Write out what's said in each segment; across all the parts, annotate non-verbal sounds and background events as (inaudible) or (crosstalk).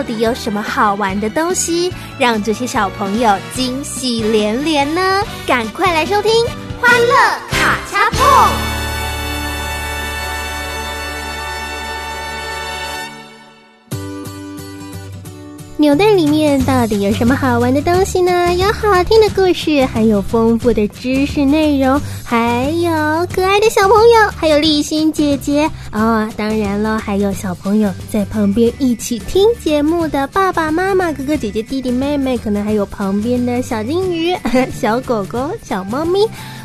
到底有什么好玩的东西，让这些小朋友惊喜连连呢？赶快来收听《欢乐卡恰碰》。扭蛋里面到底有什么好玩的东西呢？有好听的故事，还有丰富的知识内容，还有可爱的小朋友，还有丽心姐姐哦。当然了，还有小朋友在旁边一起听节目的爸爸妈妈、哥哥姐姐、弟弟妹妹，可能还有旁边的小金鱼、(laughs) 小狗狗、小猫咪。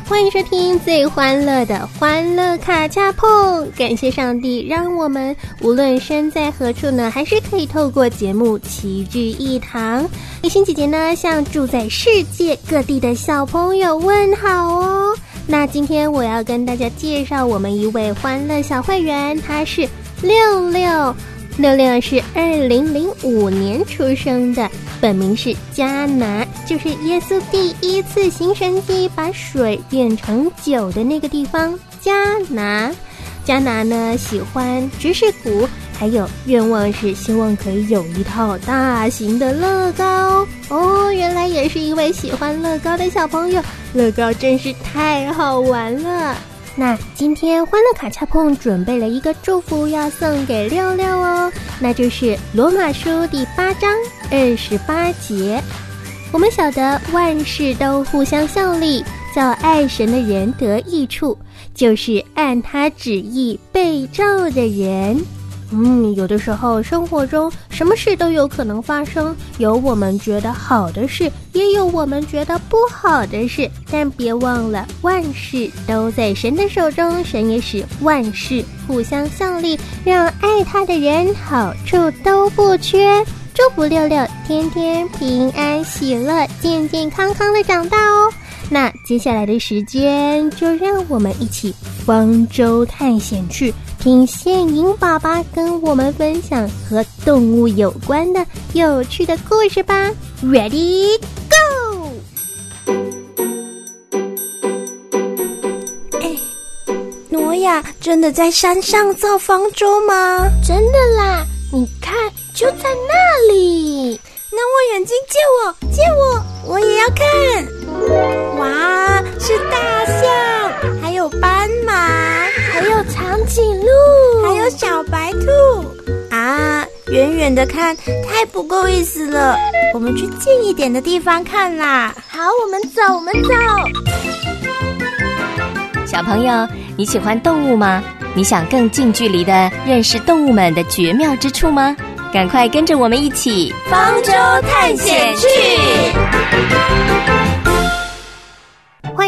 欢迎收听最欢乐的欢乐卡恰碰，感谢上帝，让我们无论身在何处呢，还是可以透过节目齐聚一堂。丽心姐姐呢，向住在世界各地的小朋友问好哦。那今天我要跟大家介绍我们一位欢乐小会员，他是六六。六六是二零零五年出生的，本名是迦拿，就是耶稣第一次行神迹把水变成酒的那个地方。迦拿，迦拿呢喜欢爵士鼓，还有愿望是希望可以有一套大型的乐高。哦，原来也是一位喜欢乐高的小朋友，乐高真是太好玩了。那今天欢乐卡恰碰准备了一个祝福要送给六六哦，那就是罗马书第八章二十八节。我们晓得万事都互相效力，叫爱神的人得益处，就是按他旨意被召的人。嗯，有的时候生活中什么事都有可能发生，有我们觉得好的事，也有我们觉得不好的事。但别忘了，万事都在神的手中，神也使万事互相效力，让爱他的人好处都不缺。祝福六六天天平安喜乐，健健康康的长大哦。那接下来的时间，就让我们一起方舟探险去。听现影爸爸跟我们分享和动物有关的有趣的故事吧，Ready Go！哎，挪亚真的在山上造方舟吗？真的啦，你看，就在那里。那我眼睛借我，借我，我也要看。哇，是大象，还有斑马。还有长颈鹿，还有小白兔啊！远远的看太不够意思了，我们去近一点的地方看啦。好，我们走，我们走。小朋友，你喜欢动物吗？你想更近距离的认识动物们的绝妙之处吗？赶快跟着我们一起方舟探险去！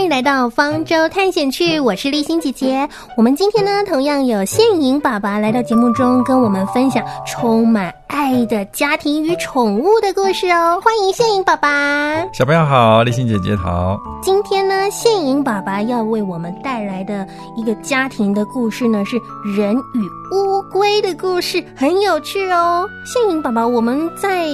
来到方舟探险去，我是立新姐姐。我们今天呢，同样有现影爸爸来到节目中，跟我们分享充满爱的家庭与宠物的故事哦。欢迎现影爸爸，小朋友好，立新姐姐好。今天呢，现影爸爸要为我们带来的一个家庭的故事呢，是人与乌龟的故事，很有趣哦。现影爸爸，我们在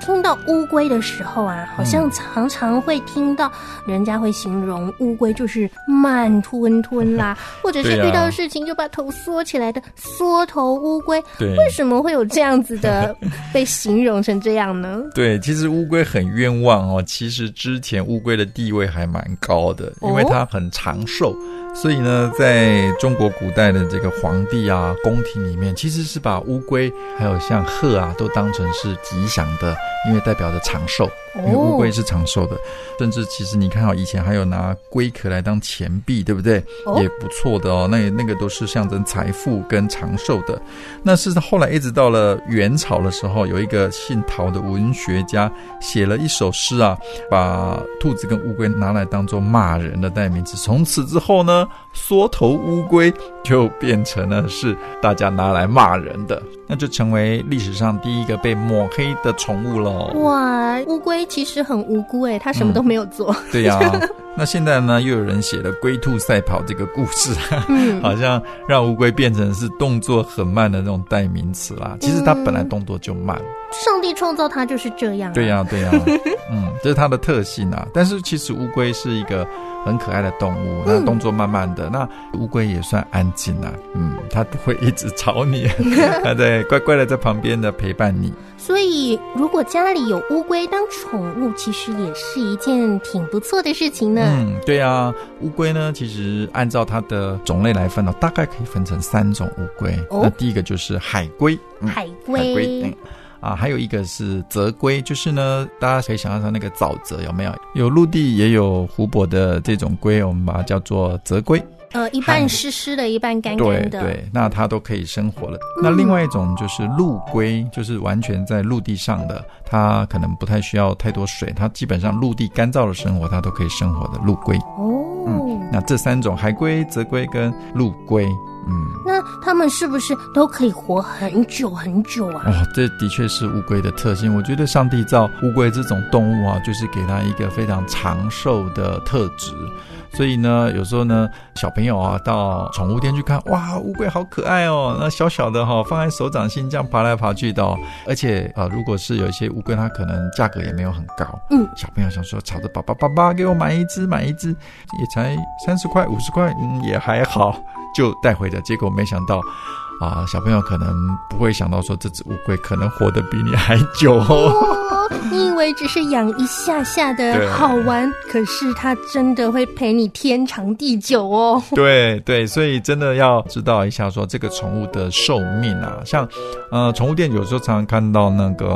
听到乌龟的时候啊，好像常常会听到人家会形容。乌龟就是慢吞吞啦，(laughs) 或者是遇到事情就把头缩起来的缩头乌龟。对，为什么会有这样子的么 (laughs) 被形容成这样呢？(laughs) 对，其实乌龟很冤枉哦。其实之前乌龟的地位还蛮高的，因为它很长寿。所以呢，在中国古代的这个皇帝啊、宫廷里面，其实是把乌龟还有像鹤啊，都当成是吉祥的，因为代表着长寿。因为乌龟是长寿的，甚至其实你看哦，以前还有拿龟壳来当钱币，对不对？也不错的哦。那那个都是象征财富跟长寿的。那是后来一直到了元朝的时候，有一个姓陶的文学家写了一首诗啊，把兔子跟乌龟拿来当做骂人的代名词。从此之后呢，缩头乌龟就变成了是大家拿来骂人的，那就成为历史上第一个被抹黑的宠物喽。哇，乌龟。其实很无辜哎，它什么都没有做。对呀，那现在呢，又有人写了《龟兔赛跑》这个故事，好像让乌龟变成是动作很慢的那种代名词啦。其实它本来动作就慢，上帝创造它就是这样。对呀，对呀，(laughs) 嗯，这是它的特性啊。但是其实乌龟是一个很可爱的动物，那动作慢慢的，那乌龟也算安静啊。嗯，它不会一直吵你，(laughs) 它在乖乖的在旁边的陪伴你。所以，如果家里有乌龟当宠物，其实也是一件挺不错的事情呢。嗯，对啊，乌龟呢，其实按照它的种类来分呢，大概可以分成三种乌龟。那第一个就是海龟，海龟，啊，还有一个是泽龟，就是呢，大家可以想象它那个沼泽有没有？有陆地也有湖泊的这种龟，我们把它叫做泽龟。呃，一半湿湿的，一半干干的，对，那它都可以生活了。那另外一种就是陆龟，就是完全在陆地上的，它可能不太需要太多水，它基本上陆地干燥的生活，它都可以生活的陆龟。哦，嗯，那这三种海龟、泽龟跟陆龟，嗯，那它们是不是都可以活很久很久啊？哦，这的确是乌龟的特性。我觉得上帝造乌龟这种动物啊，就是给它一个非常长寿的特质。所以呢，有时候呢，小朋友啊，到宠物店去看，哇，乌龟好可爱哦，那小小的哈，放在手掌心这样爬来爬去的，哦而且啊，如果是有一些乌龟，它可能价格也没有很高，嗯，小朋友想说，吵着爸爸爸爸给我买一只，买一只，也才三十块五十块，嗯，也还好，就带回的，结果没想到。啊，小朋友可能不会想到说这只乌龟可能活得比你还久哦。(laughs) 你以为只是养一下下的好玩，可是它真的会陪你天长地久哦。(laughs) 对对，所以真的要知道一下说这个宠物的寿命啊，像呃宠物店有时候常常看到那个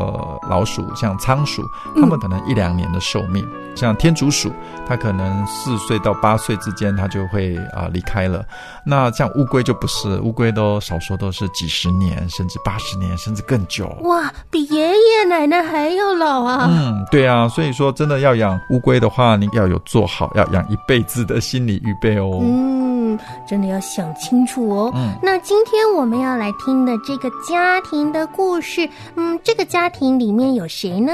老鼠，像仓鼠，它们可能一两年的寿命。像天竺鼠，它可能四岁到八岁之间，它就会啊离开了。那像乌龟就不是，乌龟都少说都是几十年，甚至八十年，甚至更久。哇，比爷爷奶奶还要老啊！嗯，对啊，所以说真的要养乌龟的话，你要有做好要养一辈子的心理预备哦。嗯，真的要想清楚哦。嗯，那今天我们要来听的这个家庭的故事，嗯，这个家庭里面有谁呢？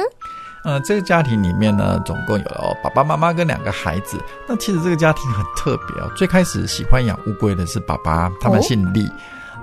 呃，这个家庭里面呢，总共有爸爸妈妈跟两个孩子。那其实这个家庭很特别哦。最开始喜欢养乌龟的是爸爸，他们姓李。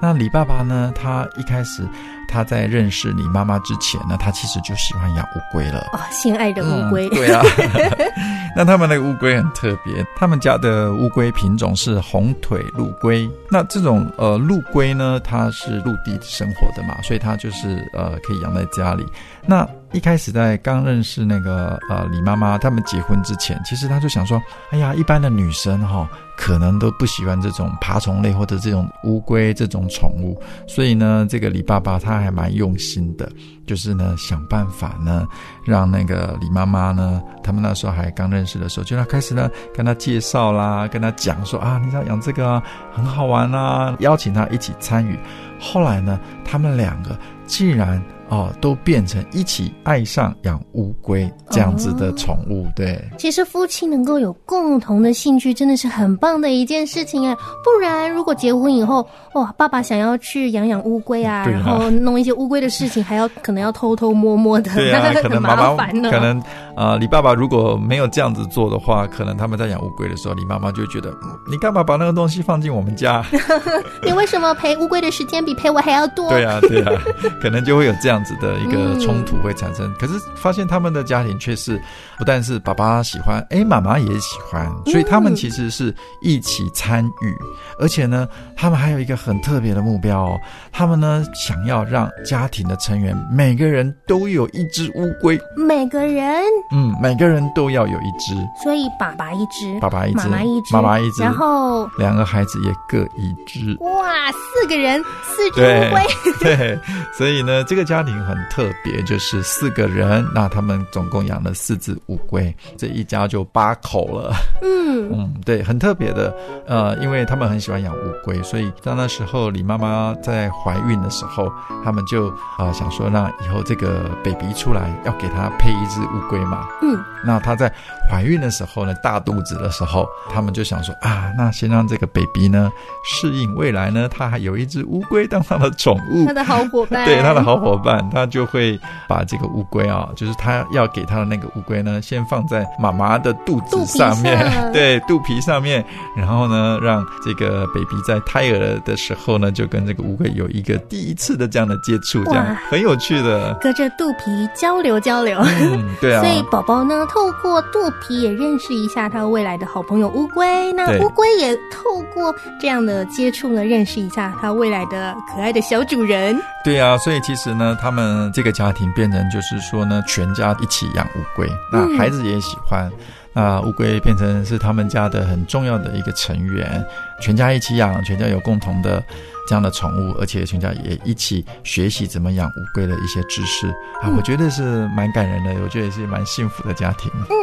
那李爸爸呢，他一开始他在认识李妈妈之前呢，他其实就喜欢养乌龟了。哦，心爱的乌龟。对啊。(laughs) 那他们那个乌龟很特别，他们家的乌龟品种是红腿陆龟。那这种呃陆龟呢，它是陆地生活的嘛，所以它就是呃可以养在家里。那一开始在刚认识那个呃李妈妈他们结婚之前，其实他就想说，哎呀，一般的女生哈，可能都不喜欢这种爬虫类或者这种乌龟这种宠物，所以呢，这个李爸爸他还蛮用心的，就是呢想办法呢，让那个李妈妈呢，他们那时候还刚认识的时候，就要开始呢跟他介绍啦，跟他讲说啊，你想养这个很好玩啊，邀请他一起参与。后来呢，他们两个竟然。哦，都变成一起爱上养乌龟这样子的宠物，对。其实夫妻能够有共同的兴趣，真的是很棒的一件事情哎。不然，如果结婚以后，哇，爸爸想要去养养乌龟啊，然后弄一些乌龟的事情，还要可能要偷偷摸摸的，对啊，(laughs) 可能麻烦呢。可能啊，李爸爸如果没有这样子做的话，可能他们在养乌龟的时候，李妈妈就觉得，你干嘛把那个东西放进我们家？(laughs) 你为什么陪乌龟的时间比陪我还要多？对啊，对啊，(laughs) 可能就会有这样。样子的一个冲突会产生。可是发现他们的家庭却是不但是爸爸喜欢，哎，妈妈也喜欢，所以他们其实是一起参与，而且呢，他们还有一个很特别的目标哦，他们呢想要让家庭的成员每个人都有一只乌龟，每个人，嗯，每个人都要有一只，所以爸爸一只，爸爸一只，妈妈一只，妈妈一只，然后两个孩子也各一只，哇，四个人，四只乌龟，(laughs) 对，所以呢，这个家庭很特别，就是四个人，那他们总共养了四只乌龟，这一家就八口了，嗯。(laughs) 嗯，对，很特别的，呃，因为他们很喜欢养乌龟，所以在那时候李妈妈在怀孕的时候，他们就啊想说，那以后这个 baby 出来要给他配一只乌龟嘛，嗯，那她在怀孕的时候呢，大肚子的时候，他们就想说啊，那先让这个 baby 呢适应未来呢，他还有一只乌龟当他的宠物，(laughs) 他的好伙伴，(laughs) 对，他的好伙伴，他就会把这个乌龟啊，就是他要给他的那个乌龟呢，先放在妈妈的肚子上面，(laughs) 对，肚皮上面，然后呢，让这个 baby 在胎儿的时候呢，就跟这个乌龟有一个第一次的这样的接触，这样很有趣的，隔着肚皮交流交流，嗯，对啊，所以宝宝呢，透过肚皮也认识一下他未来的好朋友乌龟，那乌龟也透过这样的接触呢，认识一下他未来的可爱的小主人。对啊，所以其实呢，他们这个家庭变成就是说呢，全家一起养乌龟，那孩子也喜欢，那乌龟变成是他们家的很重要的一个成员，全家一起养，全家有共同的。这样的宠物，而且全家也一起学习怎么养乌龟的一些知识啊，我觉得是蛮感人的，我觉得也是蛮幸福的家庭。嗯，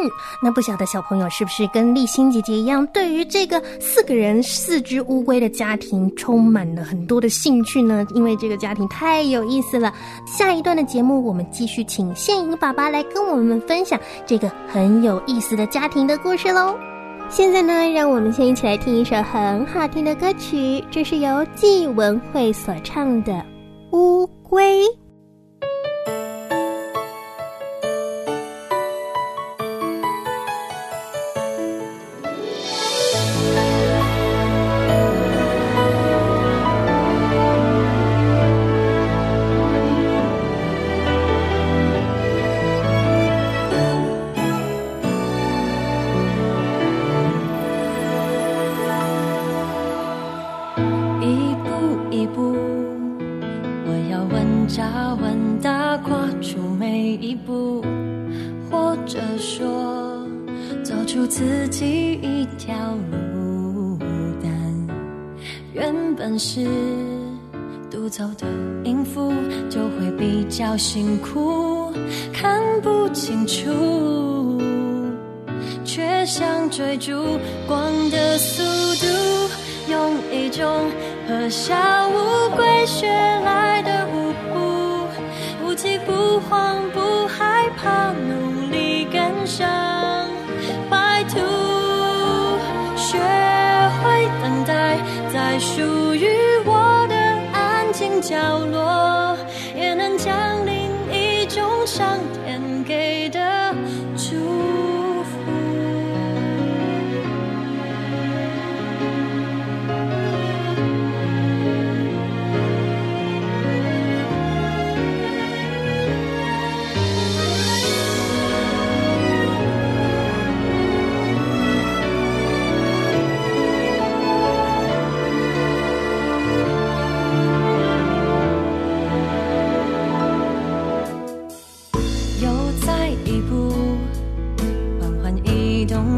那不晓得小朋友是不是跟立新姐姐一样，对于这个四个人四只乌龟的家庭充满了很多的兴趣呢？因为这个家庭太有意思了。下一段的节目，我们继续请现影爸爸来跟我们分享这个很有意思的家庭的故事喽。现在呢，让我们先一起来听一首很好听的歌曲，这是由纪文慧所唱的《乌龟》。是独奏的音符就会比较辛苦看不清楚，却想追逐光的速度，用一种和小乌龟学来角落，也能将。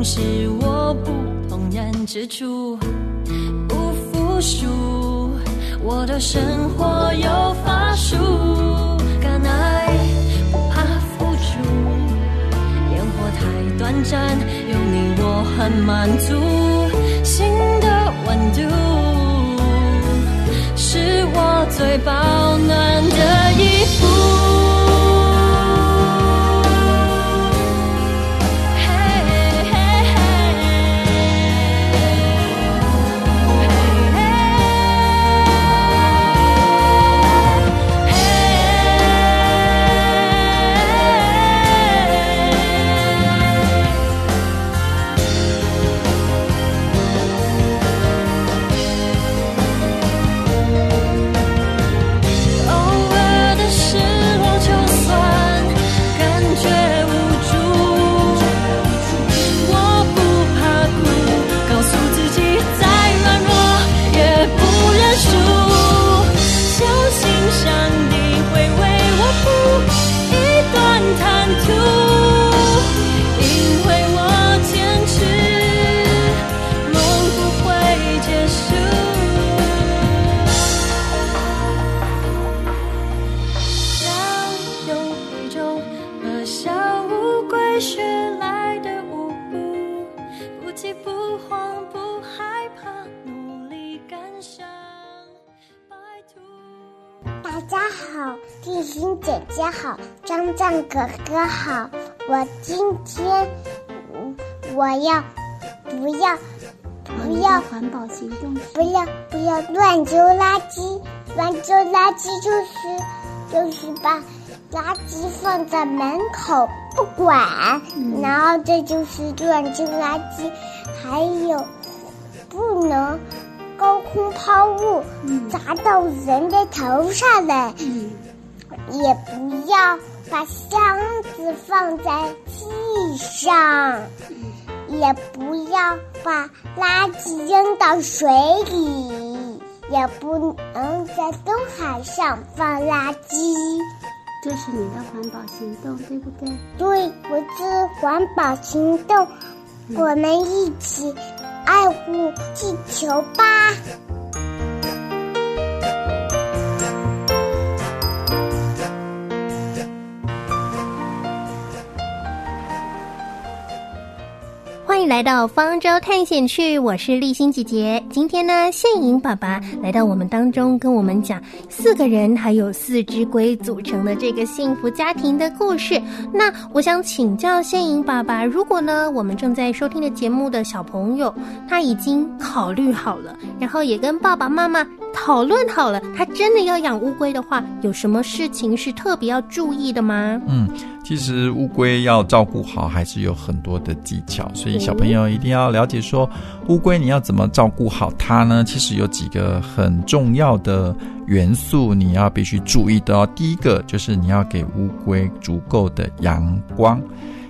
是我不同人之处不服输，我的生活有法术，敢爱不怕付出，烟火太短暂，有你我很满足，哥哥好。我今天，嗯，我要不要不要环保行动？不要不要乱丢垃圾，乱丢垃圾就是就是把垃圾放在门口不管，然后这就是乱丢垃圾。还有不能高空抛物，砸到人的头上来。也不要把箱子放在地上，也不要把垃圾扔到水里，也不能在东海上放垃圾。这是你的环保行动，对不对？对，我是环保行动，我们一起爱护地球吧。欢迎来到方舟探险去，我是立新姐姐。今天呢，宪颖爸爸来到我们当中，跟我们讲四个人还有四只龟组成的这个幸福家庭的故事。那我想请教宪颖爸爸，如果呢，我们正在收听的节目的小朋友，他已经考虑好了，然后也跟爸爸妈妈讨论好了，他真的要养乌龟的话，有什么事情是特别要注意的吗？嗯，其实乌龟要照顾好，还是有很多的技巧，所以小朋友一定要了解说，乌龟你要怎么照顾好它呢？其实有几个很重要的元素，你要必须注意的哦。第一个就是你要给乌龟足够的阳光。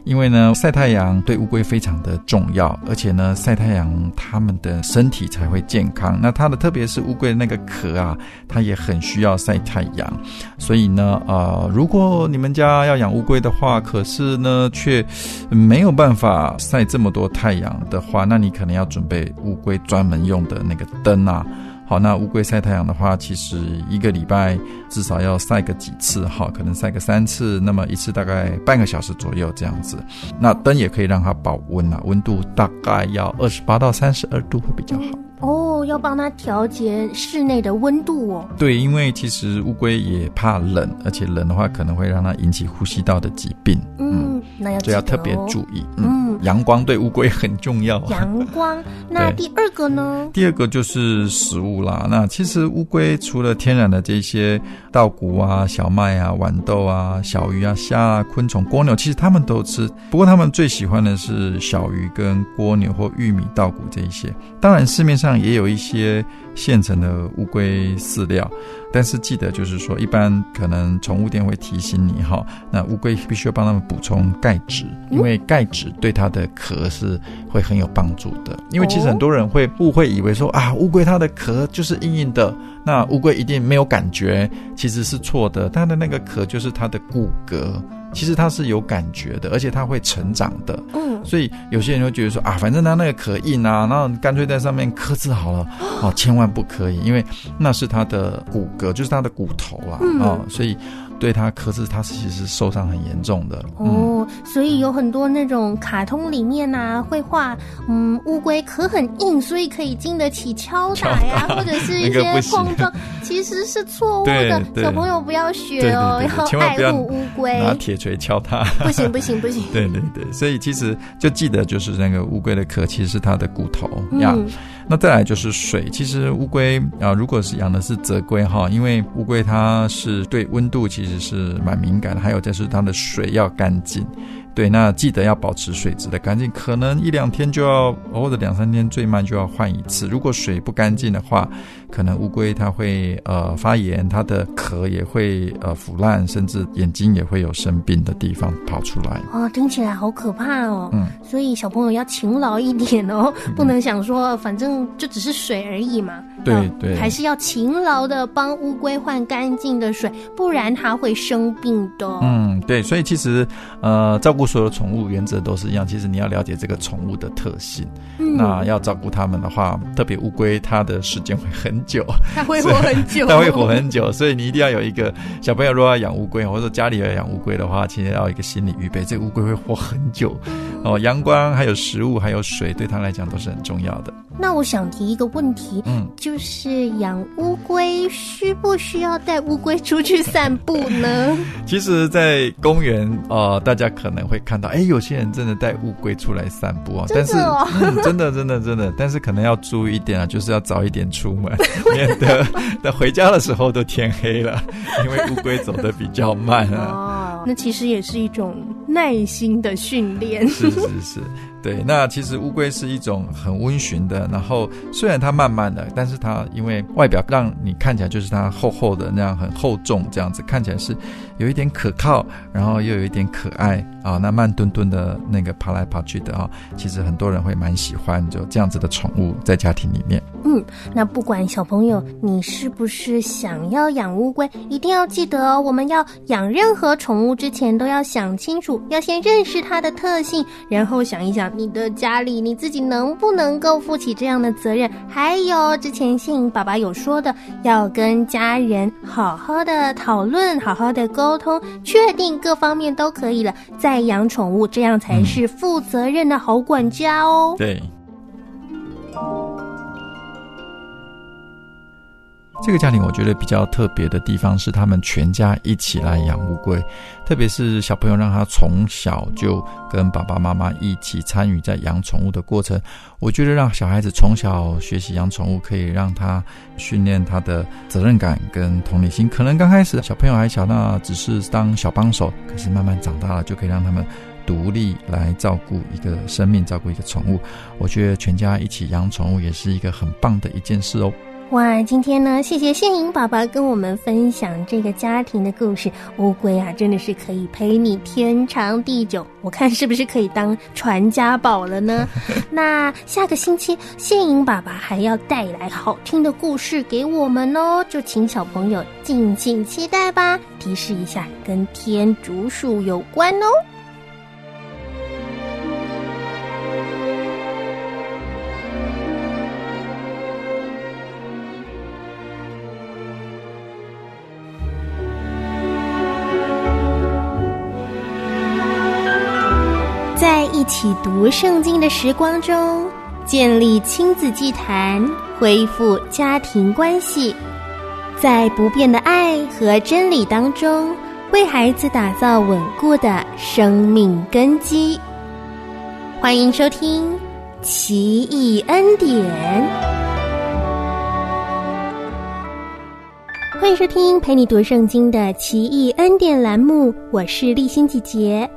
因为呢，晒太阳对乌龟非常的重要，而且呢，晒太阳它们的身体才会健康。那它的特别是乌龟的那个壳啊，它也很需要晒太阳。所以呢，呃，如果你们家要养乌龟的话，可是呢却没有办法晒这么多太阳的话，那你可能要准备乌龟专门用的那个灯啊。好，那乌龟晒太阳的话，其实一个礼拜至少要晒个几次，哈，可能晒个三次，那么一次大概半个小时左右这样子。那灯也可以让它保温啊，温度大概要二十八到三十二度会比较好。哦，要帮它调节室内的温度哦。对，因为其实乌龟也怕冷，而且冷的话可能会让它引起呼吸道的疾病。嗯，那要所以要特别注意。嗯，阳光对乌龟很重要。阳光，那第二个呢？第二个就是食物啦。那其实乌龟除了天然的这些稻谷啊、小麦啊、豌豆啊、小鱼啊、虾啊、昆虫、蜗牛，其实它们都吃。不过它们最喜欢的是小鱼跟蜗牛或玉米、稻谷这一些。当然市面上。也有一些现成的乌龟饲料，但是记得就是说，一般可能宠物店会提醒你哈，那乌龟必须要帮它们补充钙质，因为钙质对它的壳是会很有帮助的。因为其实很多人会误会以为说啊，乌龟它的壳就是硬硬的，那乌龟一定没有感觉，其实是错的。它的那个壳就是它的骨骼。其实它是有感觉的，而且它会成长的。嗯，所以有些人会觉得说啊，反正它那个壳硬啊，然后干脆在上面刻字好了。哦，千万不可以，因为那是它的骨骼，就是它的骨头啊。啊，所以。对它可是它其实受伤很严重的哦，所以有很多那种卡通里面呐会画，嗯，乌龟壳很硬，所以可以经得起敲打呀，或者是一些碰撞，其实是错误的。小朋友不要学哦，要爱护乌龟，拿铁锤敲它，不行不行不行。(laughs) 对对对，所以其实就记得就是那个乌龟的壳其实是它的骨头呀。那再来就是水，其实乌龟啊，如果是养的是泽龟哈，因为乌龟它是对温度其实是蛮敏感的，还有就是它的水要干净。对，那记得要保持水质的干净，可能一两天就要，或者两三天最慢就要换一次。如果水不干净的话，可能乌龟它会呃发炎，它的壳也会呃腐烂，甚至眼睛也会有生病的地方跑出来。哦，听起来好可怕哦。嗯，所以小朋友要勤劳一点哦，不能想说反正就只是水而已嘛。对对，还是要勤劳的帮乌龟换干净的水，不然它会生病的。嗯，对，所以其实呃照顾所有宠物原则都是一样，其实你要了解这个宠物的特性。那要照顾它们的话，特别乌龟它的时间会很很久，它会活很久，它会活很久，所以你一定要有一个小朋友，如果要养乌龟，或者说家里要养乌龟的话，其实要有一个心理预备，这个乌龟会活很久。哦，阳光、还有食物、还有水，对它来讲都是很重要的。那我想提一个问题，嗯，就是养乌龟需不需要带乌龟出去散步呢？(laughs) 其实，在公园呃，大家可能会看到，哎，有些人真的带乌龟出来散步啊，但是、嗯、真的真的真的，但是可能要注意一点啊，就是要早一点出门，(laughs) 免得等回家的时候都天黑了，(laughs) 因为乌龟走的比较慢啊。哦，那其实也是一种耐心的训练。是是是。对，那其实乌龟是一种很温驯的，然后虽然它慢慢的，但是它因为外表让你看起来就是它厚厚的那样很厚重，这样子看起来是有一点可靠，然后又有一点可爱啊，那慢吞吞的那个爬来爬去的啊，其实很多人会蛮喜欢就这样子的宠物在家庭里面。嗯，那不管小朋友你是不是想要养乌龟，一定要记得哦，我们要养任何宠物之前都要想清楚，要先认识它的特性，然后想一想。你的家里你自己能不能够负起这样的责任？还有之前信爸爸有说的，要跟家人好好的讨论，好好的沟通，确定各方面都可以了，再养宠物，这样才是负责任的好管家哦。对。这个家庭我觉得比较特别的地方是，他们全家一起来养乌龟，特别是小朋友让他从小就跟爸爸妈妈一起参与在养宠物的过程。我觉得让小孩子从小学习养宠物，可以让他训练他的责任感跟同理心。可能刚开始小朋友还小，那只是当小帮手，可是慢慢长大了，就可以让他们独立来照顾一个生命，照顾一个宠物。我觉得全家一起养宠物也是一个很棒的一件事哦。哇，今天呢，谢谢谢颖爸爸跟我们分享这个家庭的故事。乌龟啊，真的是可以陪你天长地久，我看是不是可以当传家宝了呢？(laughs) 那下个星期谢颖爸爸还要带来好听的故事给我们哦，就请小朋友敬请期待吧。提示一下，跟天竺鼠有关哦。起读圣经的时光中，建立亲子祭坛，恢复家庭关系，在不变的爱和真理当中，为孩子打造稳固的生命根基。欢迎收听《奇异恩典》，欢迎收听陪你读圣经的《奇异恩典》栏目，我是立新姐姐。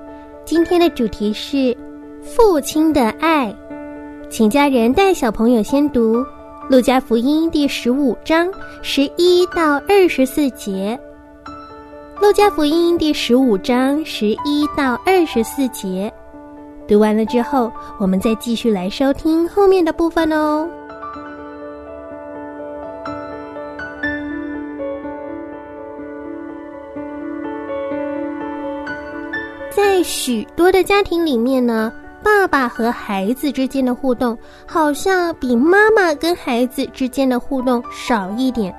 今天的主题是父亲的爱，请家人带小朋友先读《路加福音》第十五章十一到二十四节，《路加福音》第十五章十一到二十四节。读完了之后，我们再继续来收听后面的部分哦。在许多的家庭里面呢，爸爸和孩子之间的互动好像比妈妈跟孩子之间的互动少一点，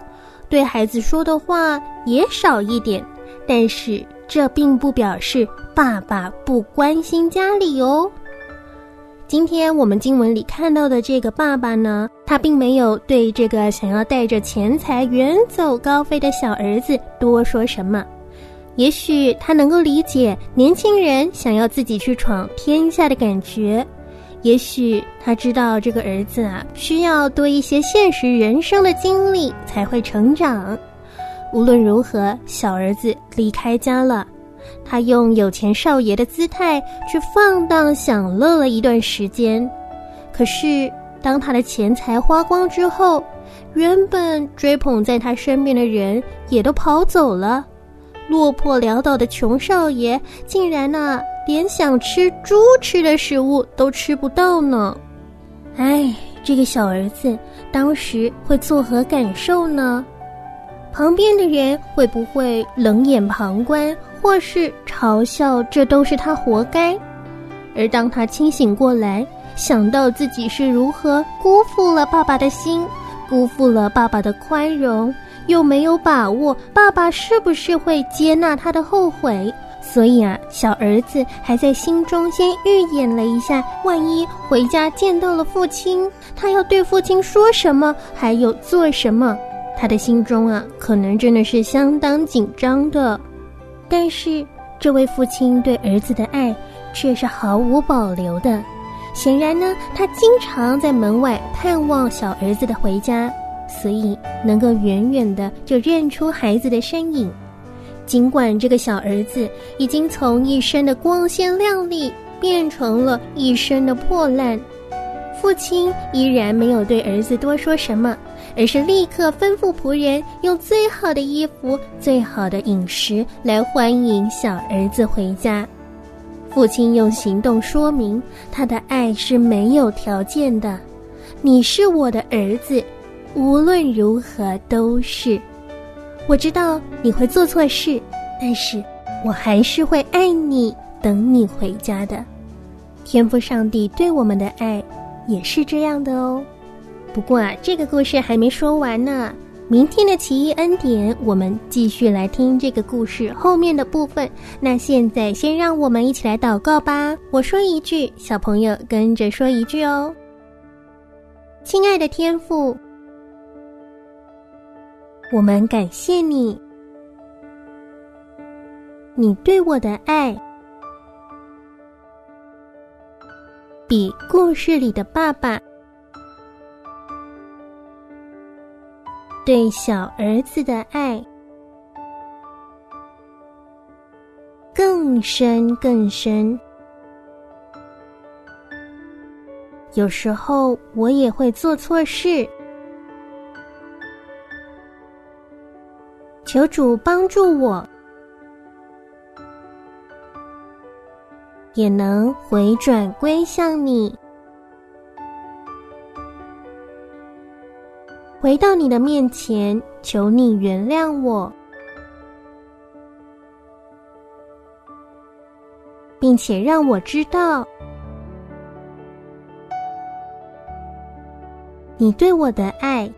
对孩子说的话也少一点。但是这并不表示爸爸不关心家里哦。今天我们经文里看到的这个爸爸呢，他并没有对这个想要带着钱财远走高飞的小儿子多说什么。也许他能够理解年轻人想要自己去闯天下的感觉，也许他知道这个儿子啊需要多一些现实人生的经历才会成长。无论如何，小儿子离开家了，他用有钱少爷的姿态去放荡享乐了一段时间。可是，当他的钱财花光之后，原本追捧在他身边的人也都跑走了。落魄潦倒的穷少爷，竟然呢，连想吃猪吃的食物都吃不到呢！哎，这个小儿子当时会作何感受呢？旁边的人会不会冷眼旁观，或是嘲笑这都是他活该？而当他清醒过来，想到自己是如何辜负了爸爸的心，辜负了爸爸的宽容，又没有把握爸爸是不是会接纳他的后悔。所以啊，小儿子还在心中先预演了一下，万一回家见到了父亲，他要对父亲说什么，还有做什么。他的心中啊，可能真的是相当紧张的。但是，这位父亲对儿子的爱却是毫无保留的。显然呢，他经常在门外盼望小儿子的回家，所以能够远远的就认出孩子的身影。尽管这个小儿子已经从一身的光鲜亮丽变成了一身的破烂，父亲依然没有对儿子多说什么，而是立刻吩咐仆人用最好的衣服、最好的饮食来欢迎小儿子回家。父亲用行动说明他的爱是没有条件的，你是我的儿子，无论如何都是。我知道你会做错事，但是我还是会爱你，等你回家的。天父上帝对我们的爱也是这样的哦。不过啊，这个故事还没说完呢。明天的奇异恩典，我们继续来听这个故事后面的部分。那现在先让我们一起来祷告吧。我说一句，小朋友跟着说一句哦。亲爱的天父。我们感谢你，你对我的爱比故事里的爸爸对小儿子的爱更深更深。有时候我也会做错事。求主帮助我，也能回转归向你，回到你的面前，求你原谅我，并且让我知道你对我的爱。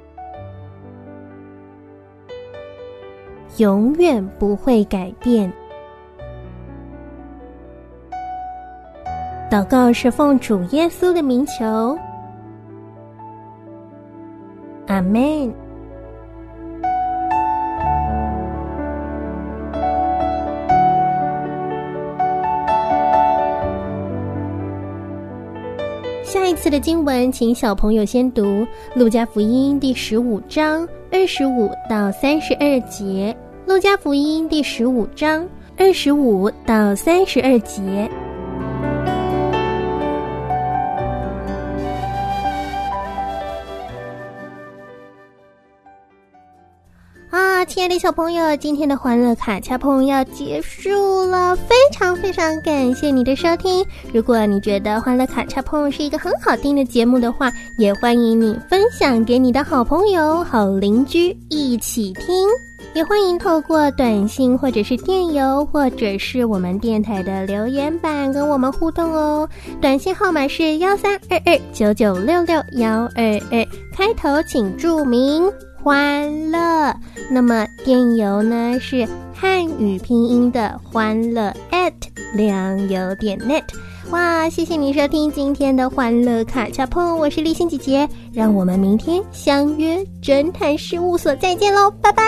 永远不会改变。祷告是奉主耶稣的名求，阿门。下一次的经文，请小朋友先读《路加福音》第十五章二十五到三十二节。路加福音第十五章二十五到三十二节。啊，亲爱的小朋友，今天的欢乐卡恰碰要结束了，非常非常感谢你的收听。如果你觉得欢乐卡恰碰是一个很好听的节目的话，也欢迎你分享给你的好朋友、好邻居一起听。也欢迎透过短信或者是电邮，或者是我们电台的留言板跟我们互动哦。短信号码是幺三二二九九六六幺二二，开头请注明欢乐。那么电邮呢是汉语拼音的欢乐 at 良友点 net。哇，谢谢你收听今天的欢乐卡恰碰，我是立心姐姐，让我们明天相约侦探事务所再见喽，拜拜。